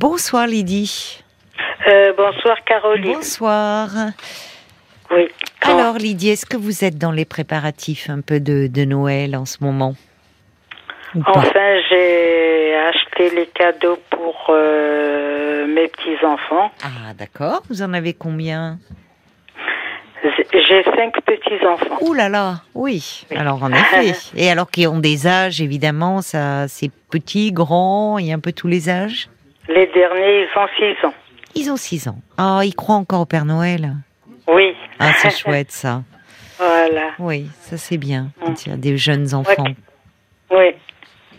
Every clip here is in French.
Bonsoir Lydie. Euh, bonsoir Caroline. Bonsoir. Oui. Quand- Alors Lydie, est-ce que vous êtes dans les préparatifs un peu de, de Noël en ce moment Enfin, j'ai acheté les cadeaux pour euh, mes petits-enfants. Ah d'accord, vous en avez combien J'ai cinq petits-enfants. Ouh là là, oui. Alors en effet. Et alors qu'ils ont des âges, évidemment, ça, c'est petit, grand, et un peu tous les âges. Les derniers, ils ont six ans. Ils ont 6 ans. Ah, ils croient encore au Père Noël. Oui. Ah, c'est chouette ça. Voilà. Oui, ça c'est bien. Quand il y a des jeunes enfants. Oui.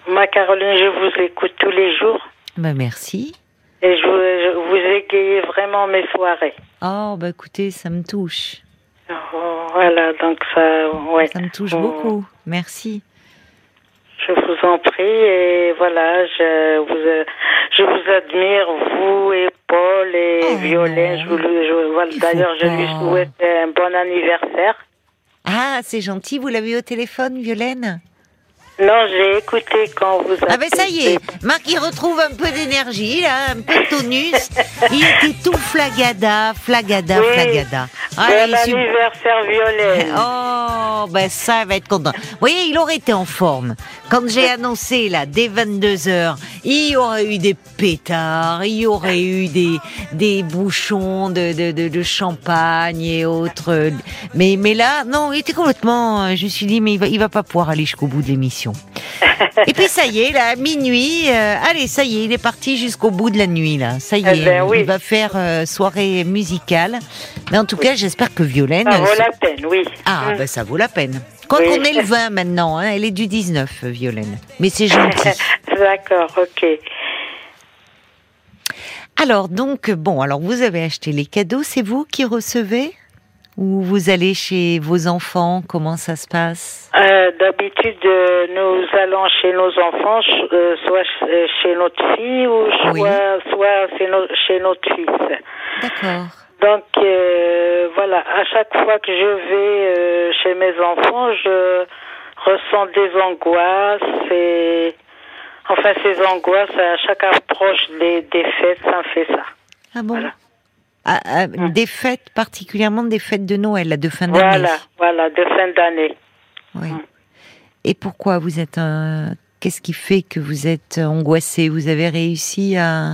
Ma Caroline, je vous écoute tous les jours Ben merci. et je vous, je vous égayez vraiment mes soirées. Oh, bah écoutez, ça me touche. Oh, Voilà, donc ça, ouais. Ça me touche Oh, beaucoup. Merci. Je vous en prie et voilà, je vous, euh, je vous admire, vous et Paul et Oh, Violaine. Je je- D'ailleurs, je lui souhaite un bon anniversaire. Ah, c'est gentil. Vous l'avez eu au téléphone, Violaine? Non, j'ai écouté quand vous avez. Ah ben ça y est, Marc il retrouve un peu d'énergie là, un peu de tonus. Il était tout flagada, flagada, Oui. flagada. Ah, Bon anniversaire, Violaine. Oh, ben ça il va être content. Vous voyez, il aurait été en forme. Quand j'ai annoncé là, dès 22h, il y aurait eu des pétards, il y aurait eu des, des bouchons de, de, de, de champagne et autres. Mais, mais là, non, il était complètement... euh, Je me suis dit, mais il va, il va pas pouvoir aller jusqu'au bout de l'émission. Et puis ça y est, là, minuit, euh, allez, ça y est, il est parti jusqu'au bout de la nuit, là. Ça y Eh est, ben oui. il va faire euh, soirée musicale. Mais en tout cas, j'espère que Violaine... Ça vaut la peine, oui. ah, Mm. ben ça vaut la peine. Quoi Oui. qu'on ait le 20 maintenant, hein, elle est du 19, euh, Violaine. Mais c'est gentil. D'accord, ok. alors, donc, bon, alors vous avez acheté les cadeaux, c'est vous qui recevez Ou vous allez chez vos enfants? Comment ça se passe? Euh, D'habitude, euh, nous allons chez nos enfants, euh, soit ch- chez notre fille ou soit, Oui. soit chez, no- chez notre fils. D'accord. Donc euh, voilà, à chaque fois que je vais euh, chez mes enfants, je ressens des angoisses et enfin ces angoisses à chaque approche des, des fêtes, ça fait ça. Ah bon Voilà. Ah, ah, Des fêtes, particulièrement des fêtes de Noël, de fin d'année. Voilà, voilà, de fin d'année. Oui. Mm. Et pourquoi vous êtes un... Qu'est-ce qui fait que vous êtes angoissé? Vous avez réussi à,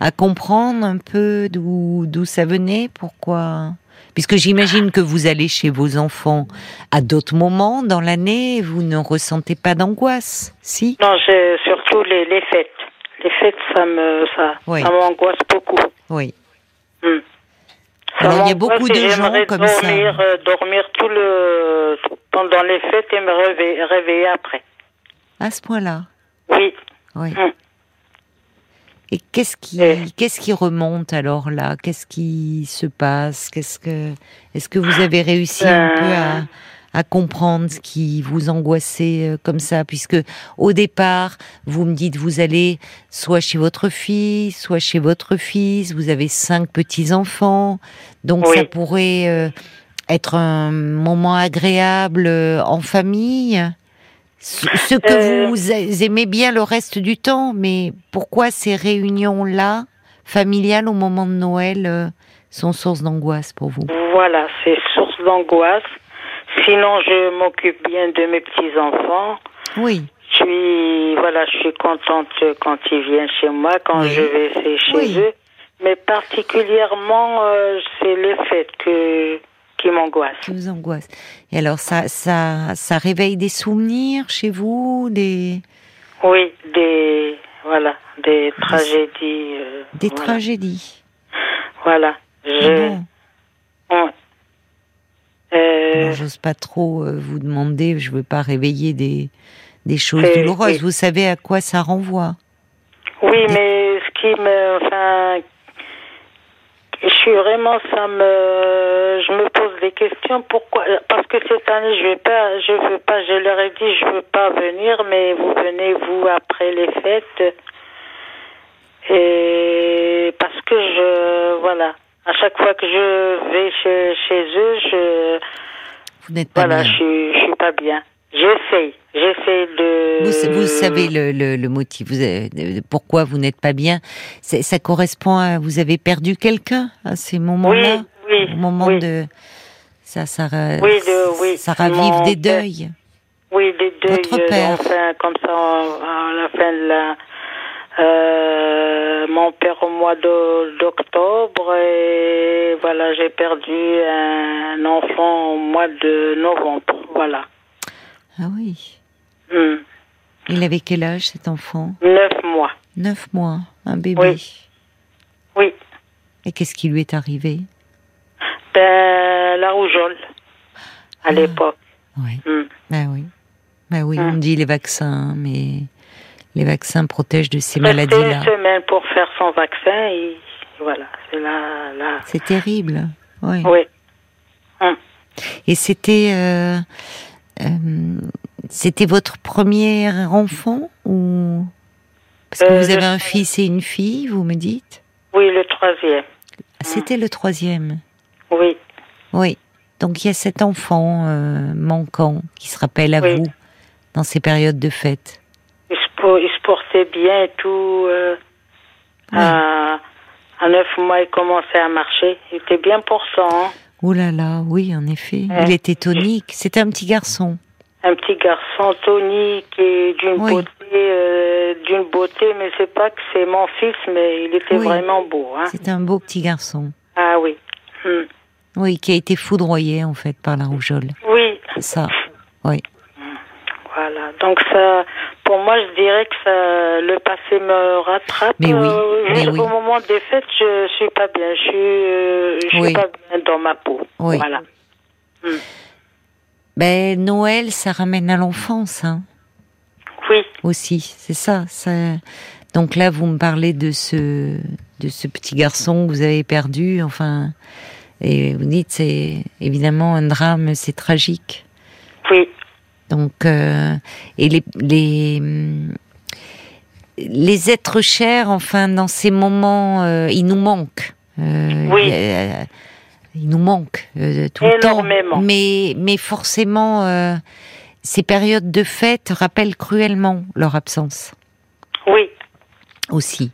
à comprendre un peu d'où d'où ça venait Pourquoi Puisque j'imagine que vous allez chez vos enfants à d'autres moments dans l'année, vous ne ressentez pas d'angoisse, si? Non, j'ai surtout les, les fêtes. Les fêtes, ça me ça, Oui. ça m'angoisse beaucoup. Oui. Hmm. Ça Alors, il y a beaucoup de gens comme ça. dormir, euh, dormir tout le pendant les fêtes et me réveiller, réveiller après. À ce point-là? Oui. Oui. Mm. Et qu'est-ce qui, Et- qu'est-ce qui remonte alors là? Qu'est-ce qui se passe? Qu'est-ce que, est-ce que vous avez réussi un peu à, à comprendre ce qui vous angoissait euh, comme ça? Puisque au départ, vous me dites vous allez soit chez votre fille, soit chez votre fils. Vous avez cinq petits enfants, donc Oui. ça pourrait euh, être un moment agréable euh, en famille? Ce que Euh. vous aimez bien le reste du temps, mais pourquoi ces réunions-là, familiales au moment de Noël, euh, sont source d'angoisse pour vous? Voilà, c'est source d'angoisse. Sinon, je m'occupe bien de mes petits enfants. Oui, Je suis voilà, je suis contente quand ils viennent chez moi, quand Oui. je vais chez Oui. eux. Mais particulièrement, euh, c'est les fêtes que qui m'angoissent. qui vous angoisse. Et alors, ça, ça, ça réveille des souvenirs chez vous, des, Oui, des voilà, des tragédies. euh, des voilà. tragédies. Voilà. Ah Je, bon? Euh, J'ose pas trop euh, vous demander, je veux pas réveiller des, des choses douloureuses. oui. Vous savez à quoi ça renvoie Oui, mais ce qui me, enfin, je suis vraiment, ça me, je me des questions. Pourquoi Parce que cette année, je vais pas, je veux pas. Je leur ai dit, je veux pas venir, mais vous venez vous après les fêtes. Et parce que je, voilà, à chaque fois que je vais chez, chez eux, je, Vous n'êtes pas voilà, bien. je, suis- je suis pas bien. J'essaye. J'essaie de. Vous, vous savez le, le, le motif, vous avez- de- pourquoi vous n'êtes pas bien? Ça correspond à vous avez perdu quelqu'un à ces moments-là, Oui, oui, au moment oui. de ça, Oui, ça ravive Mon des père. deuils. Oui, des deux. Votre père. Enfin, comme ça, à la fin de la. Euh, mon père au mois de- d'octobre et voilà, j'ai perdu un enfant au mois de novembre. Voilà. Ah oui. Hmm. Il avait quel âge cet enfant? Neuf mois. Neuf mois, un bébé. Oui. Oui. Et qu'est-ce qui lui est arrivé? Ben, la rougeole, à Ah. l'époque. Oui. Hmm. Ben oui. Ben oui, Hmm. on dit les vaccins, mais les vaccins protègent de ces maladies-là. une semaine pour faire son vaccin et voilà, c'est là, là. C'est terrible. Oui. Oui. Et c'était euh, euh, c'était votre premier enfant ou parce que Euh, vous avez un fils et une fille, vous me dites? Oui, le troisième. C'était le troisième. Oui. Oui. Donc il y a cet enfant euh, manquant qui se rappelle à Oui. vous dans ces périodes de fête. Il se, po- il se portait bien et tout. euh, Oui. à, à neuf mois, il commençait à marcher. Il était bien portant. hein. Ouh là là, oui, en effet. Ouais. Il était tonique. C'était un petit garçon. Un petit garçon tonique et d'une Oui. beauté, euh, d'une beauté, mais c'est pas que c'est mon fils, mais il était vraiment beau. Hein. C'était un beau petit garçon. Ah oui. Hmm. Oui, qui a été foudroyé en fait par la rougeole. Oui, Ça. Oui. Voilà, donc ça, pour moi, je dirais que ça, le passé me rattrape. Mais oui, Euh, mais oui. Au moment des fêtes, je suis pas bien. Je suis, euh, je suis pas bien dans ma peau. Oui. Voilà. Ben Noël, ça ramène à l'enfance, hein. Oui, aussi, c'est ça, ça. Donc là, vous me parlez de ce de ce petit garçon que vous avez perdu, enfin, et vous dites c'est évidemment un drame, c'est tragique. oui, Donc euh, et les les hum, les êtres chers, enfin, dans ces moments, euh, ils nous manquent. Euh, Oui. il y a- il nous manque euh, tout le temps. Énormément. Mais mais forcément, ces périodes de fête rappellent cruellement leur absence oui. aussi.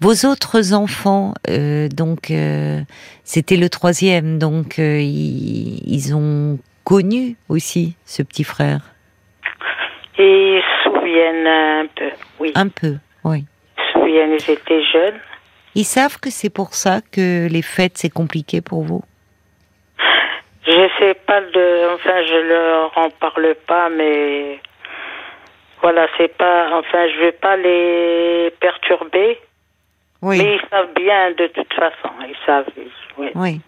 Vos autres enfants, euh, donc euh, c'était le troisième, donc euh, ils, ils ont connu aussi ce petit frère, Et ils se souviennent un peu. Oui, un peu, oui. ils se souviennent, ils étaient jeunes. Ils savent que c'est pour ça que les fêtes c'est compliqué pour vous? Je sais pas de, enfin, je leur en parle pas, mais voilà, c'est pas, enfin, je vais pas les perturber, Oui, mais ils savent bien de toute façon, ils savent. oui. oui.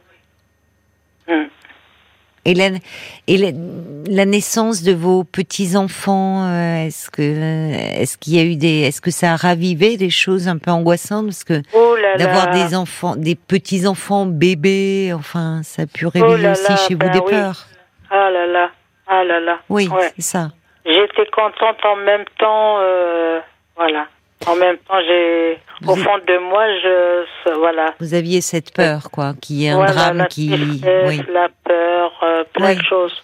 Hmm. Et la, et la, la naissance de vos petits enfants, euh, est-ce que est-ce qu'il y a eu des, est-ce que ça a ravivé des choses un peu angoissantes? Parce que Oh d'avoir des enfants, des petits enfants bébés, enfin, ça a pu Oh réveiller là aussi là, chez vous ben des oui. peurs. Ah là là, ah là là. Oui, Ouais. c'est ça. J'étais contente en même temps, euh, voilà. En même temps, j'ai, au fond de moi, je, voilà. Vous aviez cette peur, quoi, qu'il y ait un voilà, drame la qui, oui. la peur, euh, plein Oui. de choses.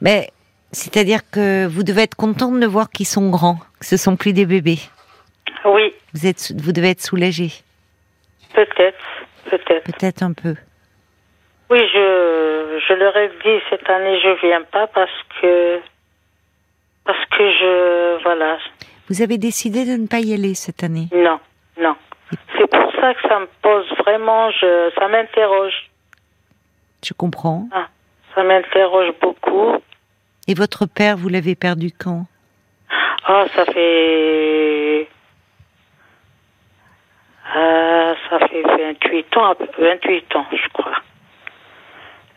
Mais c'est-à-dire que vous devez être contente de voir qu'ils sont grands, que ce sont plus des bébés. Oui, Vous êtes, vous devez être soulagée, peut-être, peut-être. peut-être un peu. Oui, je, je leur ai dit cette année, je viens pas parce que, parce que je, voilà, Vous avez décidé de ne pas y aller cette année. non, non. C'est pour ça que ça me pose vraiment, je, ça m'interroge, Je comprends. ça m'interroge beaucoup. Et votre père, vous l'avez perdu quand? Ah, ça fait, euh, ça fait 28 ans, 28 ans, je crois.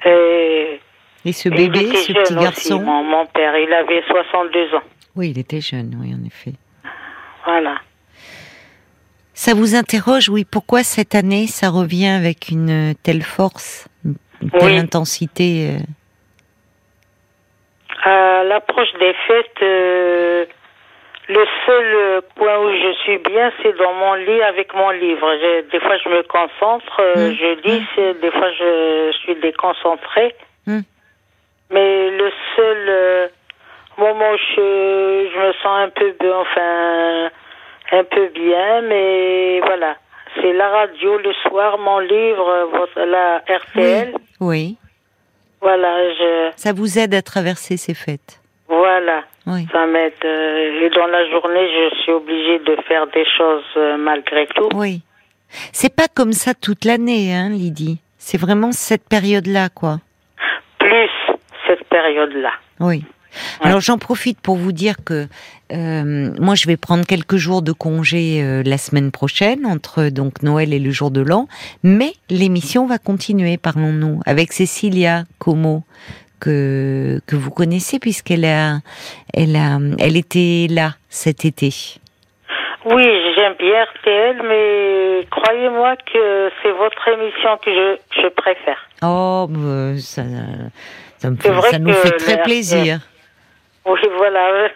Et Et ce bébé, ce petit aussi, garçon? mon, mon père, il avait 62 ans. Oui, il était jeune, oui, en effet. Voilà. Ça vous interroge, oui, pourquoi cette année ça revient avec une telle force, une telle Oui. intensité euh, À l'approche des fêtes, euh, le seul euh, coin où je suis bien, c'est dans mon lit avec mon livre. Des fois, je me concentre, euh, Mm. je lis, c'est- des fois, je suis déconcentrée. Mm. Mais le seul euh, moment, je, je me sens un peu, bien, enfin, un peu bien, mais voilà. C'est la radio le soir, mon livre, votre, la RTL. Oui. Voilà, je, Ça vous aide à traverser ces fêtes. voilà. Oui. Ça m'aide. euh, et dans la journée, je suis obligée de faire des choses euh, malgré tout. Oui. C'est pas comme ça toute l'année, hein, Lydie. C'est vraiment cette période-là, quoi. Plus cette période-là. Oui. Alors j'en profite pour vous dire que euh, moi je vais prendre quelques jours de congé euh, la semaine prochaine entre donc Noël et le jour de l'an, mais l'émission va continuer, parlons-nous, avec Cécilia Como que que vous connaissez puisqu'elle a elle a elle était là cet été. Oui, j'aime bien RTL, mais croyez-moi que c'est votre émission que je, je préfère. Oh, bah, ça ça, me fait- vrai ça nous que fait très la- plaisir. Oui, voilà.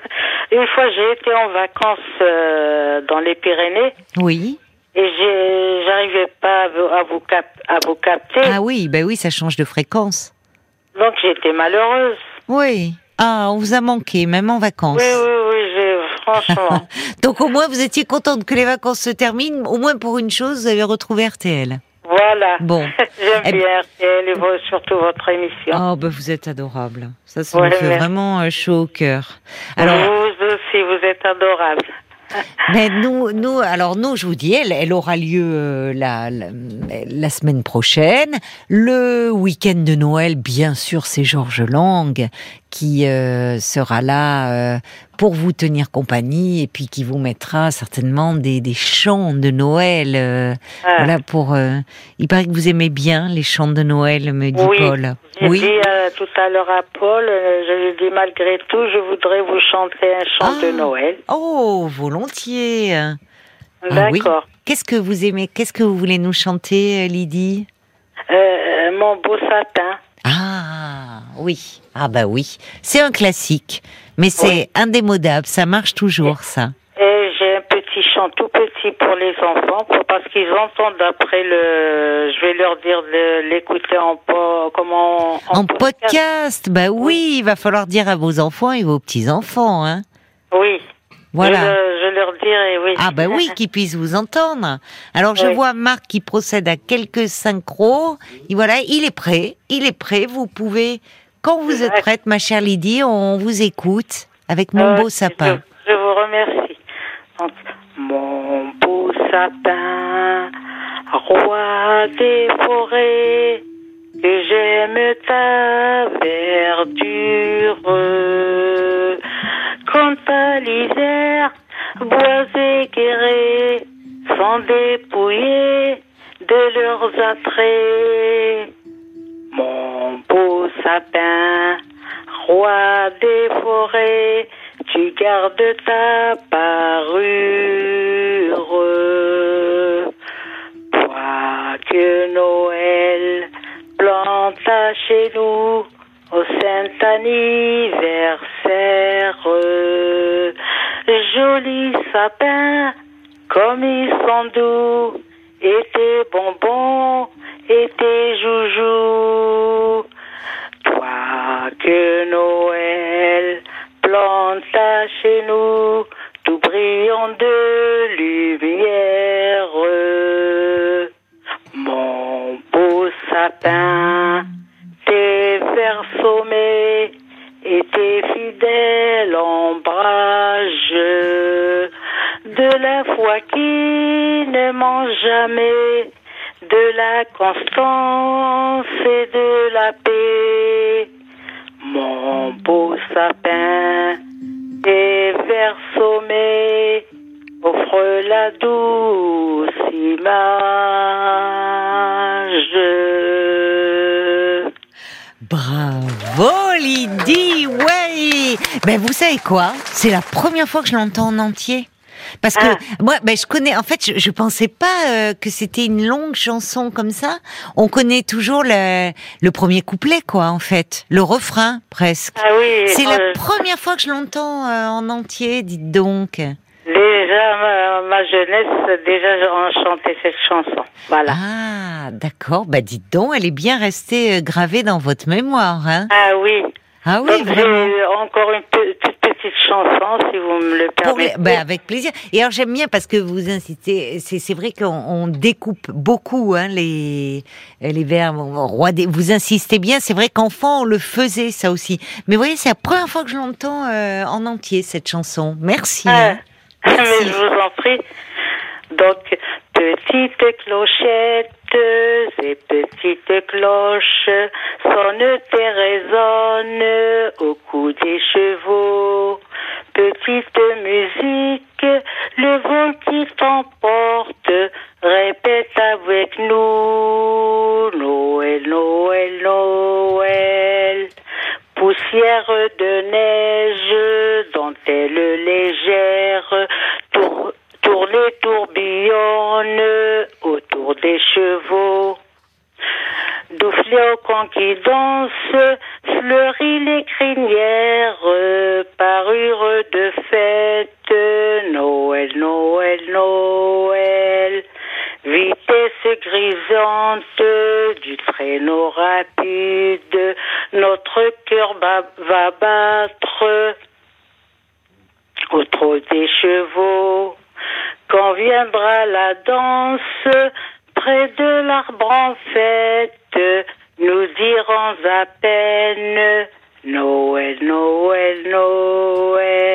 Une fois, j'ai été en vacances euh, dans les Pyrénées Oui. et j'ai- j'arrivais pas à vous, à vous, cap- à vous capter. Ah oui, ben oui, ça change de fréquence. Donc, j'étais malheureuse. Oui. Ah, on vous a manqué, même en vacances. Oui, oui, oui, franchement. Donc au moins vous étiez contente que les vacances se terminent. Au moins pour une chose, vous avez retrouvé RTL. Voilà. Bon. J'aime Eh bien RTL et vo- surtout votre émission. Oh bah vous êtes adorable. Ça, ça Ouais, me fait merci. vraiment euh, chaud au cœur. Alors, Vous aussi, vous êtes adorable. mais nous, nous, alors nous, je vous dis, elle, elle aura lieu euh, la, la, la semaine prochaine. Le week-end de Noël, bien sûr, c'est Georges Lang qui euh, sera là euh, pour vous tenir compagnie et puis qui vous mettra certainement des, des chants de Noël. euh, Ah. Voilà pour. il paraît que vous aimez bien les chants de Noël, me dit Oui. Paul. Oui. dit tout à l'heure à Paul, je lui ai dit malgré tout, je voudrais vous chanter un chant Ah. de Noël. Oh, volontiers. Ah oui. D'accord. Qu'est-ce que vous aimez Qu'est-ce que vous voulez nous chanter, Lydie? Mon beau sapin. Ah, oui. Ah bah oui. C'est un classique, mais c'est indémodable. Ça marche toujours, ça. Et j'ai un petit chant tout petit pour les enfants, pour- parce qu'ils entendent après le. Je vais leur dire de l'écouter en po- comment En podcast, bah oui. Il va falloir dire à vos enfants et vos petits enfants, hein. Oui. Voilà. Je, le- je leur dirai, oui. Ah bah oui, qu'ils puissent vous entendre. Alors je vois Marc qui procède à quelques synchros. Et voilà, il est prêt. Il est prêt. Vous pouvez, quand vous êtes prête, ma chère Lydie, on vous écoute avec mon Euh, beau sapin. Je, je vous remercie. Mon beau sapin, roi des forêts, que j'aime ta verdure. Quand à l'hiver, bois éguerrés sont dépouillés de leurs attraits. Mon beau sapin, roi des forêts, tu gardes ta parure. Toi que Noël planta chez nous au saint anniversaire. Joli sapin, comme ils sont doux, et tes bonbons, et tes joujoux. Toi que Noël planta chez nous, tout brillant de lumière. Jamais, de la constance et de la paix. Mon beau sapin, tes vers sommés offrent la douce image. Bravo Lydie, ouais. Ben vous savez quoi? C'est la première fois que je l'entends en entier. Parce que Ah. moi, ben je connais. En fait, je, je pensais pas euh, que c'était une longue chanson comme ça. On connaît toujours le, le premier couplet, quoi. En fait, le refrain presque. Ah oui, C'est euh, la première fois que je l'entends euh, en entier. Dites donc. déjà ma, ma jeunesse, déjà on chantait cette chanson. Voilà. Ah, d'accord. Bah dites donc, elle est bien restée euh, gravée dans votre mémoire, hein Ah oui. Ah oui, vraiment. encore une pe- toute chanson, si vous me le permettez. Ben, avec plaisir. Et alors j'aime bien parce que vous insistez. C'est vrai qu'on découpe beaucoup hein, les les verbes. Roi des, vous insistez bien. C'est vrai qu'enfant on le faisait ça aussi. Mais vous voyez, c'est la première fois que je l'entends euh, en entier cette chanson. Merci. Hein. Ah, mais je vous en prie. Donc, petite clochette et petites cloches sonnent et résonnent au cou des chevaux. Petite du traîneau rapide, notre cœur va battre au trot des chevaux. Quand viendra la danse près de l'arbre en fête, nous dirons à peine Noël, Noël, Noël.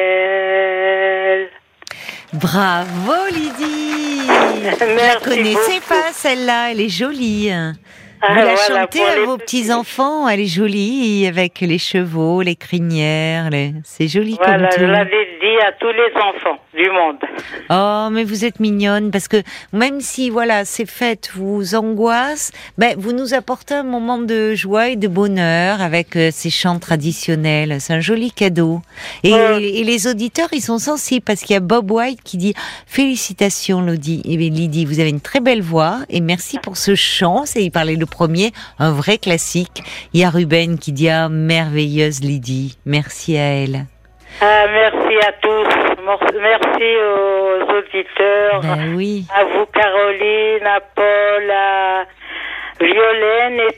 Bravo Lydie Merci La connaissez pas celle-là, elle est jolie. Vous la chantez à vos petits-enfants, elle est jolie, avec les chevaux, les crinières, les... c'est joli voilà, comme tout. je l'avais à tous les enfants du monde. Oh, mais vous êtes mignonne, parce que même si, voilà, ces fêtes vous angoissent, ben, vous nous apportez un moment de joie et de bonheur avec euh, ces chants traditionnels. C'est un joli cadeau. Et, et, les auditeurs, ils sont sensibles, parce qu'il y a Bob White qui dit, félicitations Lydie, et Lydie, vous avez une très belle voix, et merci pour ce chant, c'est, il parlait le premier, un vrai classique. Il y a Ruben qui dit ah, merveilleuse Lydie, merci à elle. Ah, merci à tous, merci aux auditeurs, ben oui. à vous Caroline, à Paul, à Violaine et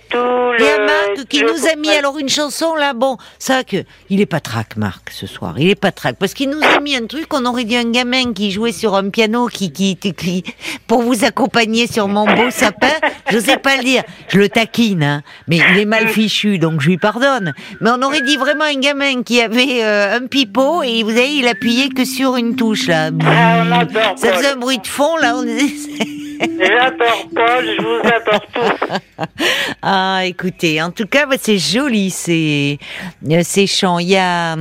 tout. Et à Marc qui nous a mis alors une chanson là, bon, ça que il est pas trac Marc ce soir, il est pas trac parce qu'il nous a mis un truc, on aurait dit un gamin qui jouait sur un piano, qui qui, qui pour vous accompagner sur mon beau sapin. Je sais pas le dire, je le taquine, hein, mais il est mal fichu donc je lui pardonne. Mais on aurait dit vraiment un gamin qui avait euh, un pipeau et vous savez, il appuyait que sur une touche là. Ah, ça faisait un bruit de fond là. On... J'adore Paul, je vous adore tous. ah, écoutez, en tout cas, c'est joli ces, euh, ces chants. Il y a.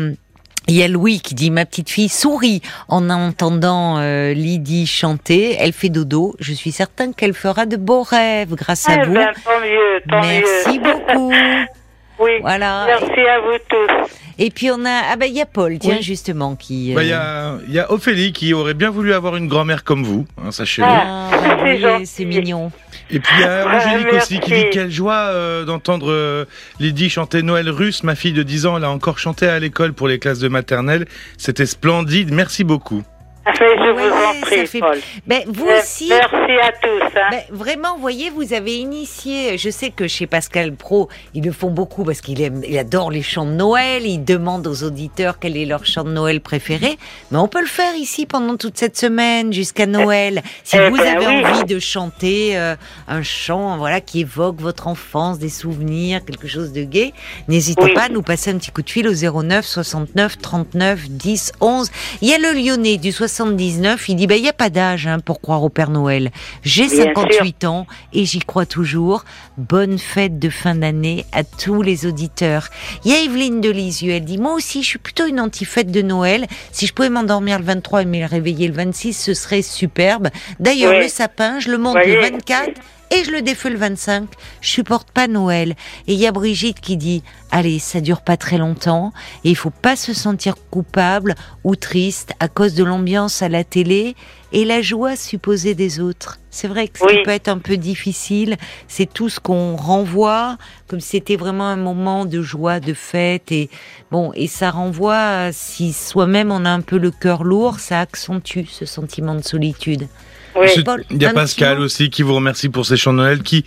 Il y a Louis qui dit ma petite fille sourit en entendant euh, Lydie chanter. Elle fait dodo. Je suis certain qu'elle fera de beaux rêves grâce à eh vous. Ben, tant mieux, tant Merci beaucoup. oui. Voilà. Merci à vous tous. Et puis on a ah ben il y a Paul tiens justement qui. Bah il y a il y a Ophélie qui aurait bien voulu avoir une grand-mère comme vous, hein, sachez-le. Ah, oui, c'est mignon. Et puis il y a Angélique aussi qui dit quelle joie euh, d'entendre euh, Lydie chanter Noël russe. Ma fille de 10 ans, elle a encore chanté à l'école pour les classes de maternelle. C'était splendide. Merci beaucoup. Je vous en prie, Paul. Ben, vous aussi. Merci à tous. Hein. Ben, vraiment, vous voyez, vous avez initié. Je sais que chez Pascal Pro, ils le font beaucoup parce qu'il aime, il adore les chants de Noël. Il demande aux auditeurs quel est leur chant de Noël préféré. Mais on peut le faire ici pendant toute cette semaine jusqu'à Noël. Si eh vous ben avez oui. envie de chanter euh, un chant, voilà, qui évoque votre enfance, des souvenirs, quelque chose de gai, n'hésitez Oui. pas à nous passer un petit coup de fil au 09 69 39 10 11. Il y a le Lyonnais du 79, il dit bah il y a pas d'âge hein, pour croire au Père Noël. J'ai Bien 58 ans et j'y crois toujours. Bonne fête de fin d'année à tous les auditeurs. Il y a Evelyne de Lisieux, elle dit moi aussi je suis plutôt une anti-fête de Noël. Si je pouvais m'endormir le 23 et me réveiller le 26, ce serait superbe. D'ailleurs Oui. le sapin, je le monte le 24 et je le défais le 25. Je supporte pas Noël. Et il y a Brigitte qui dit allez, ça dure pas très longtemps et il faut pas se sentir coupable ou triste à cause de l'ambiance à la télé et la joie supposée des autres. C'est vrai que Oui. peut être un peu difficile, c'est tout ce qu'on renvoie comme si c'était vraiment un moment de joie, de fête et bon, et ça renvoie à si soi-même on a un peu le cœur lourd, ça accentue ce sentiment de solitude. Oui. Il y a un Pascal aussi qui vous remercie pour ces chants de Noël qui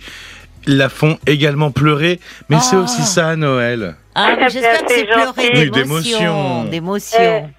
la font également pleurer. Mais c'est Ah. aussi ça Noël. Ah, Ah, j'espère que c'est pleurer d'émotion, d'émotion.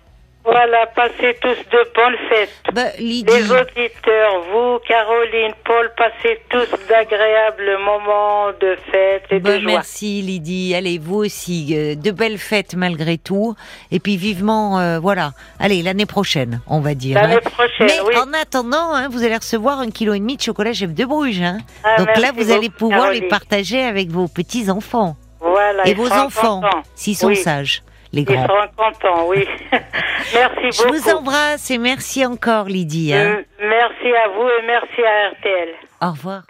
Voilà, passez tous de bonnes fêtes. Bah. Les auditeurs, vous, Caroline, Paul, passez tous d'agréables moments de fête et Bah, de joie. merci Lydie. Allez, vous aussi, euh, de belles fêtes malgré tout. Et puis vivement, euh, voilà. Allez, l'année prochaine, on va dire. L'année hein. prochaine, Mais oui. en attendant, hein, vous allez recevoir un kilo et demi de chocolat chef de Bruges. hein. Ah, Donc là, vous allez pouvoir les partager avec vos petits enfants Voilà, et vos enfants, contents. s'ils sont Oui. sages, les Ils grands. seront contents, oui. merci Je beaucoup. vous embrasse et merci encore Lydie. hein. Mm, Merci à vous et merci à RTL. Au revoir.